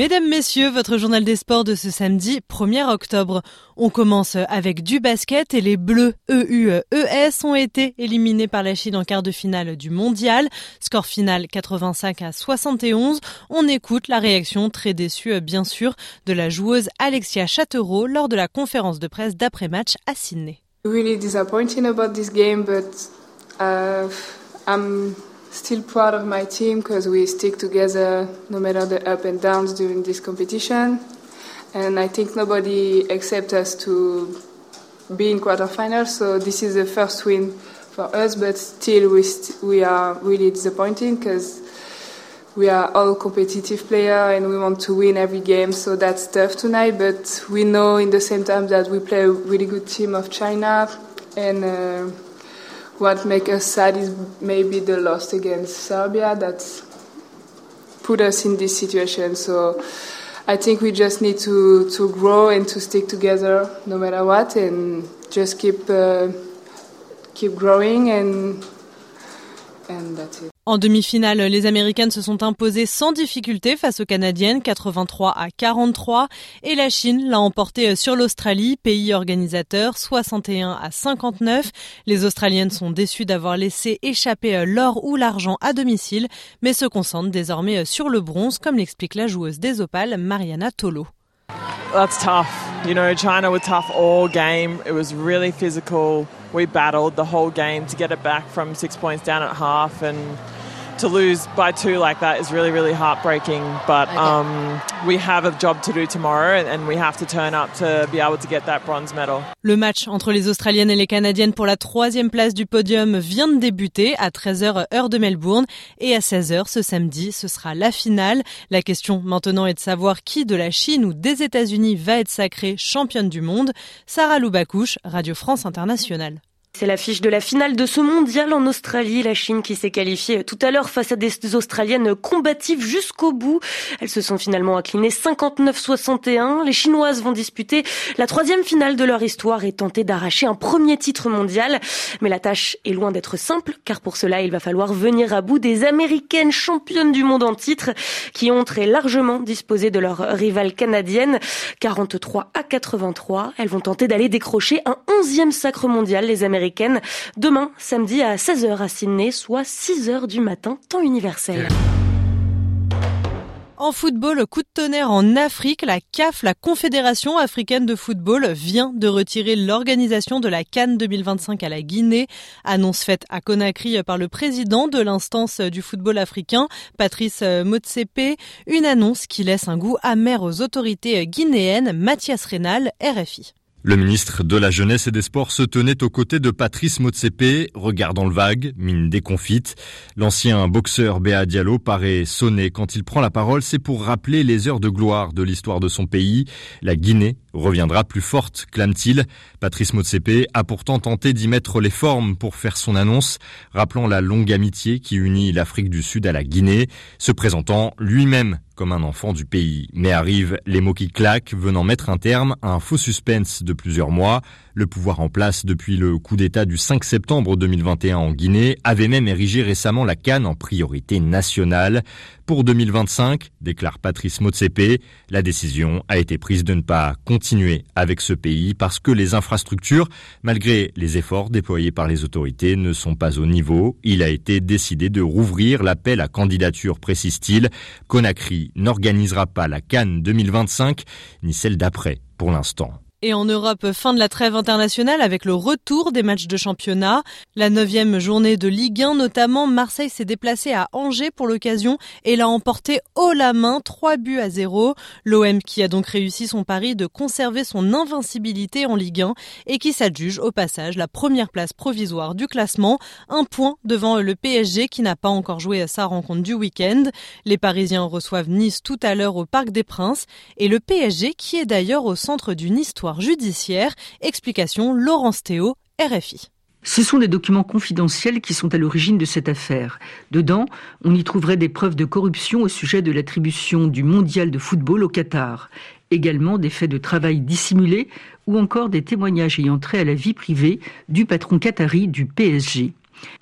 Mesdames, Messieurs, votre journal des sports de ce samedi 1er octobre. On commence avec du basket et les Bleus EUES ont été éliminés par la Chine en quart de finale du mondial. Score final 85 à 71. On écoute la réaction très déçue, bien sûr, de la joueuse Alexia Chatereau lors de la conférence de presse d'après-match à Sydney. Really disappointing about this game, but uh, I'm still proud of my team because we stick together no matter the up and downs during this competition. And I think nobody expects us to be in quarterfinals, so this is the first win for us. But still, we st- we are really disappointing because we are all competitive players and we want to win every game. So that's tough tonight. But we know in the same time that we play a really good team of China and. Uh, what makes us sad is maybe the loss against Serbia that put us in this situation. So I think we just need to, to grow and to stick together no matter what and just keep uh, keep growing and and that's it. En demi-finale, les Américaines se sont imposées sans difficulté face aux Canadiennes, 83 à 43, et la Chine l'a emporté sur l'Australie, pays organisateur, 61 à 59. Les Australiennes sont déçues d'avoir laissé échapper l'or ou l'argent à domicile, mais se concentrent désormais sur le bronze, comme l'explique la joueuse des opales, Mariana Tolo. That's tough. You know, China were tough all game. It was really physical. We battled the whole game to get it back from six points down at half and to lose by two like that is really, really heartbreaking. But um, we have a job to do tomorrow, and, and we have to turn up to be able to get that bronze medal. Le match entre les Australiennes et les Canadiennes pour la troisième place du podium vient de débuter à 13h heure de Melbourne et à 16h ce samedi, ce sera la finale. La question maintenant est de savoir qui de la Chine ou des États-Unis va être sacrée championne du monde. Sarah Loubacouche, Radio France Internationale. C'est l'affiche de la finale de ce mondial en Australie. La Chine qui s'est qualifiée tout à l'heure face à des Australiennes combatives jusqu'au bout. Elles se sont finalement inclinées 59-61. Les Chinoises vont disputer la troisième finale de leur histoire et tenter d'arracher un premier titre mondial. Mais la tâche est loin d'être simple car pour cela il va falloir venir à bout des Américaines championnes du monde en titre qui ont très largement disposé de leur rivale canadienne. 43 à 83. Elles vont tenter d'aller décrocher un onzième sacre mondial. Demain, samedi à 16h à Sydney, soit 6h du matin, temps universel. En football, coup de tonnerre en Afrique, la CAF, la Confédération africaine de football, vient de retirer l'organisation de la Cannes 2025 à la Guinée. Annonce faite à Conakry par le président de l'instance du football africain, Patrice Motsepe. Une annonce qui laisse un goût amer aux autorités guinéennes, Mathias Rénal, RFI. Le ministre de la Jeunesse et des Sports se tenait aux côtés de Patrice Motsepe, regardant le vague, mine déconfite. L'ancien boxeur Béa Diallo paraît sonné quand il prend la parole, c'est pour rappeler les heures de gloire de l'histoire de son pays. La Guinée reviendra plus forte, clame-t-il. Patrice Motsepe a pourtant tenté d'y mettre les formes pour faire son annonce, rappelant la longue amitié qui unit l'Afrique du Sud à la Guinée, se présentant lui-même un enfant du pays. Mais arrivent les mots qui claquent, venant mettre un terme à un faux suspense de plusieurs mois. Le pouvoir en place depuis le coup d'État du 5 septembre 2021 en Guinée avait même érigé récemment la Cannes en priorité nationale. Pour 2025, déclare Patrice Motsepe, la décision a été prise de ne pas continuer avec ce pays parce que les infrastructures, malgré les efforts déployés par les autorités, ne sont pas au niveau. Il a été décidé de rouvrir l'appel à candidature, précise-t-il. Conakry n'organisera pas la Cannes 2025 ni celle d'après pour l'instant. Et en Europe, fin de la trêve internationale avec le retour des matchs de championnat. La neuvième journée de Ligue 1 notamment, Marseille s'est déplacé à Angers pour l'occasion et l'a emporté haut la main, 3 buts à 0. L'OM qui a donc réussi son pari de conserver son invincibilité en Ligue 1 et qui s'adjuge au passage la première place provisoire du classement, un point devant le PSG qui n'a pas encore joué à sa rencontre du week-end. Les Parisiens reçoivent Nice tout à l'heure au Parc des Princes et le PSG qui est d'ailleurs au centre d'une histoire judiciaire. Explication Laurence Théo, RFI. Ce sont des documents confidentiels qui sont à l'origine de cette affaire. Dedans, on y trouverait des preuves de corruption au sujet de l'attribution du mondial de football au Qatar, également des faits de travail dissimulés ou encore des témoignages ayant trait à la vie privée du patron qatari du PSG.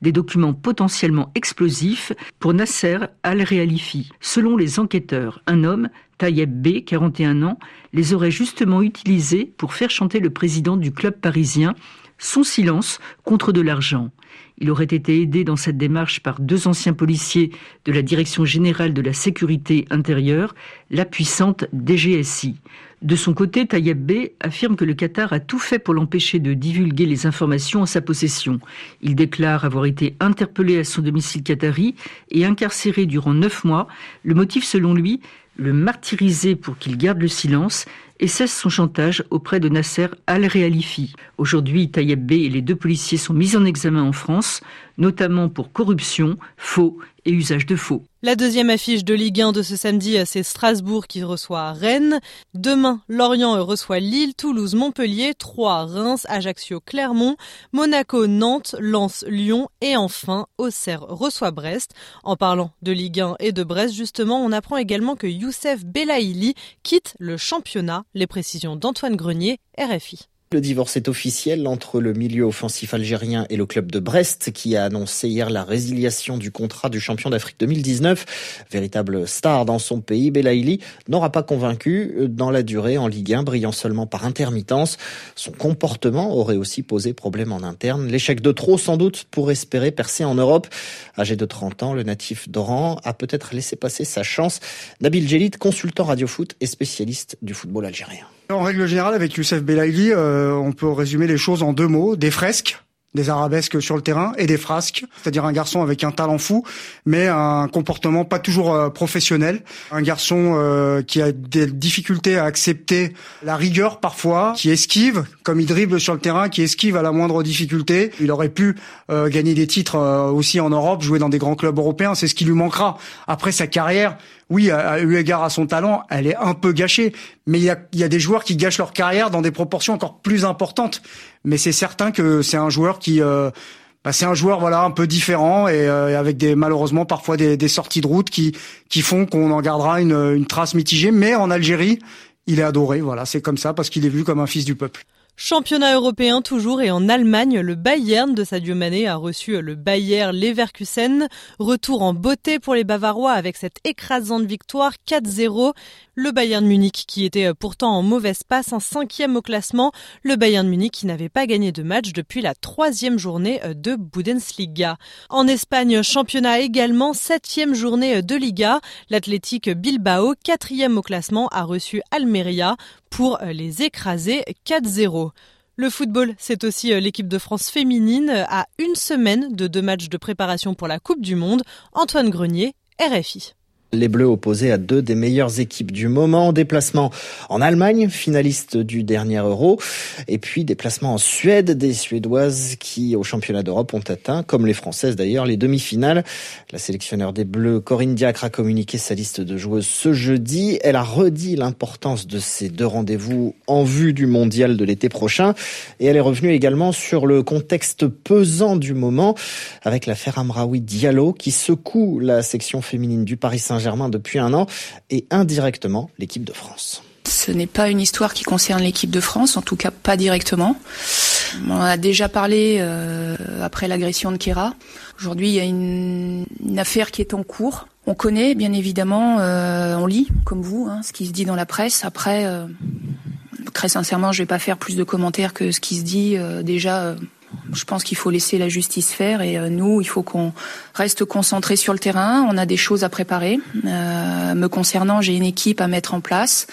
Des documents potentiellement explosifs pour Nasser al-Realifi. Selon les enquêteurs, un homme, Tayeb B, 41 ans, les aurait justement utilisés pour faire chanter le président du club parisien son silence contre de l'argent. Il aurait été aidé dans cette démarche par deux anciens policiers de la Direction générale de la sécurité intérieure, la puissante DGSI. De son côté, Tayeb B affirme que le Qatar a tout fait pour l'empêcher de divulguer les informations en sa possession. Il déclare avoir été interpellé à son domicile qatari et incarcéré durant neuf mois. Le motif, selon lui, le martyriser pour qu'il garde le silence et cesse son chantage auprès de Nasser al-Realifi. Aujourd'hui, Tayeb B et les deux policiers sont mis en examen en France, notamment pour corruption, faux et usage de faux. La deuxième affiche de Ligue 1 de ce samedi, c'est Strasbourg qui reçoit Rennes. Demain, Lorient reçoit Lille, Toulouse, Montpellier, Troyes, Reims, Ajaccio, Clermont, Monaco, Nantes, Lens, Lyon et enfin Auxerre reçoit Brest. En parlant de Ligue 1 et de Brest, justement, on apprend également que Youssef Belaïli quitte le championnat. Les précisions d'Antoine Grenier, RFI. Le divorce est officiel entre le milieu offensif algérien et le club de Brest qui a annoncé hier la résiliation du contrat du champion d'Afrique 2019. Véritable star dans son pays, Belaïli n'aura pas convaincu dans la durée en Ligue 1, brillant seulement par intermittence. Son comportement aurait aussi posé problème en interne. L'échec de trop sans doute pour espérer percer en Europe. Âgé de 30 ans, le natif d'Oran a peut-être laissé passer sa chance. Nabil Djelit, consultant radio foot et spécialiste du football algérien. En règle générale, avec Youssef Belaïli, euh, on peut résumer les choses en deux mots des fresques des arabesques sur le terrain et des frasques, c'est-à-dire un garçon avec un talent fou, mais un comportement pas toujours euh, professionnel, un garçon euh, qui a des difficultés à accepter la rigueur parfois, qui esquive, comme il dribble sur le terrain, qui esquive à la moindre difficulté. Il aurait pu euh, gagner des titres aussi en Europe, jouer dans des grands clubs européens, c'est ce qui lui manquera. Après sa carrière, oui, à, eu égard à son talent, elle est un peu gâchée. Mais il y a, des joueurs qui gâchent leur carrière dans des proportions encore plus importantes. Mais c'est certain que c'est un joueur qui, euh, bah, c'est un joueur voilà un peu différent et euh, avec des malheureusement parfois des, des, sorties de route qui qui font qu'on en gardera une, une trace mitigée. Mais en Algérie, il est adoré. Voilà, c'est comme ça parce qu'il est vu comme un fils du peuple. Championnat européen toujours et en Allemagne, le Bayern de Sadio Mané a reçu le Bayer Leverkusen. Retour en beauté pour les Bavarois avec cette écrasante victoire 4-0. Le Bayern Munich qui était pourtant en mauvaise passe, en cinquième au classement. Le Bayern Munich qui n'avait pas gagné de match depuis la troisième journée de Bundesliga. En Espagne, championnat également, septième journée de Liga. L'Athletic Bilbao, quatrième au classement, a reçu Almeria pour les écraser 4-0. Le football, c'est aussi euh, l'équipe de France féminine à une semaine de deux matchs de préparation pour la Coupe du Monde. Antoine Grenier, RFI. Les Bleus opposés à deux des meilleures équipes du moment. Déplacement en Allemagne, finaliste du dernier Euro. Et puis déplacement en Suède, des Suédoises qui, au championnat d'Europe, ont atteint, comme les Françaises d'ailleurs, les demi-finales. La sélectionneur des Bleus, Corinne Diacre, a communiqué sa liste de joueuses ce jeudi. Elle a redit l'importance de ces deux rendez-vous en vue du mondial de l'été prochain. Et elle est revenue également sur le contexte pesant du moment avec l'affaire Amraoui Diallo qui secoue la section féminine du Paris Saint-Germain germain depuis un an et indirectement l'équipe de France. Ce n'est pas une histoire qui concerne l'équipe de France, en tout cas pas directement. On a déjà parlé euh, après l'agression de Kera. Aujourd'hui, il y a une, affaire qui est en cours. On connaît, bien évidemment, euh, on lit, comme vous, hein, ce qui se dit dans la presse. Après, euh, très sincèrement, je vais pas faire plus de commentaires que ce qui se dit déjà je pense qu'il faut laisser la justice faire et euh, nous, il faut qu'on reste concentré sur le terrain. On a des choses à préparer. Euh, me concernant, j'ai une équipe à mettre en place.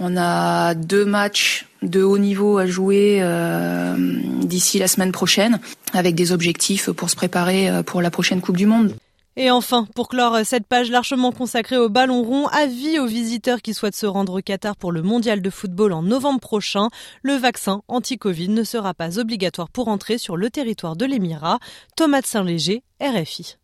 On a deux matchs de haut niveau à jouer euh, d'ici la semaine prochaine avec des objectifs pour se préparer pour la prochaine Coupe du Monde. Et enfin, pour clore cette page largement consacrée au ballon rond, avis aux visiteurs qui souhaitent se rendre au Qatar pour le mondial de football en novembre prochain, le vaccin anti-Covid ne sera pas obligatoire pour entrer sur le territoire de l'Émirat. Thomas Saint-Léger, RFI.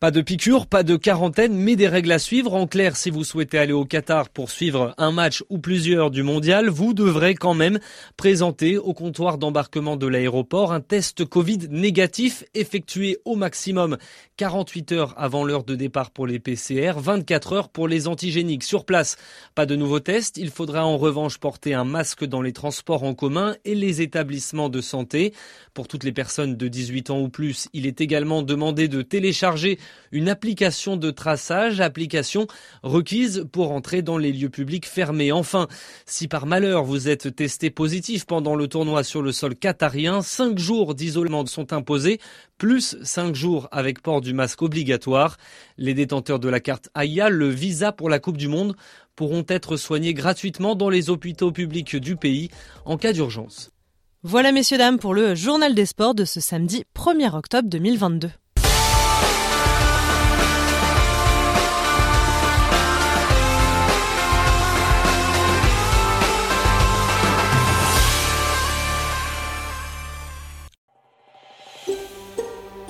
Pas de piqûre, pas de quarantaine, mais des règles à suivre. En clair, si vous souhaitez aller au Qatar pour suivre un match ou plusieurs du mondial, vous devrez quand même présenter au comptoir d'embarquement de l'aéroport un test Covid négatif effectué au maximum 48 heures avant l'heure de départ pour les PCR, 24 heures pour les antigéniques. Sur place, pas de nouveaux tests. Il faudra en revanche porter un masque dans les transports en commun et les établissements de santé. Pour toutes les personnes de 18 ans ou plus, il est également demandé de télécharger une application de traçage, application requise pour entrer dans les lieux publics fermés. Enfin, si par malheur vous êtes testé positif pendant le tournoi sur le sol qatarien, cinq jours d'isolement sont imposés, plus cinq jours avec port du masque obligatoire. Les détenteurs de la carte AIA, le visa pour la Coupe du Monde, pourront être soignés gratuitement dans les hôpitaux publics du pays en cas d'urgence. Voilà messieurs dames pour le journal des sports de ce samedi 1er octobre 2022.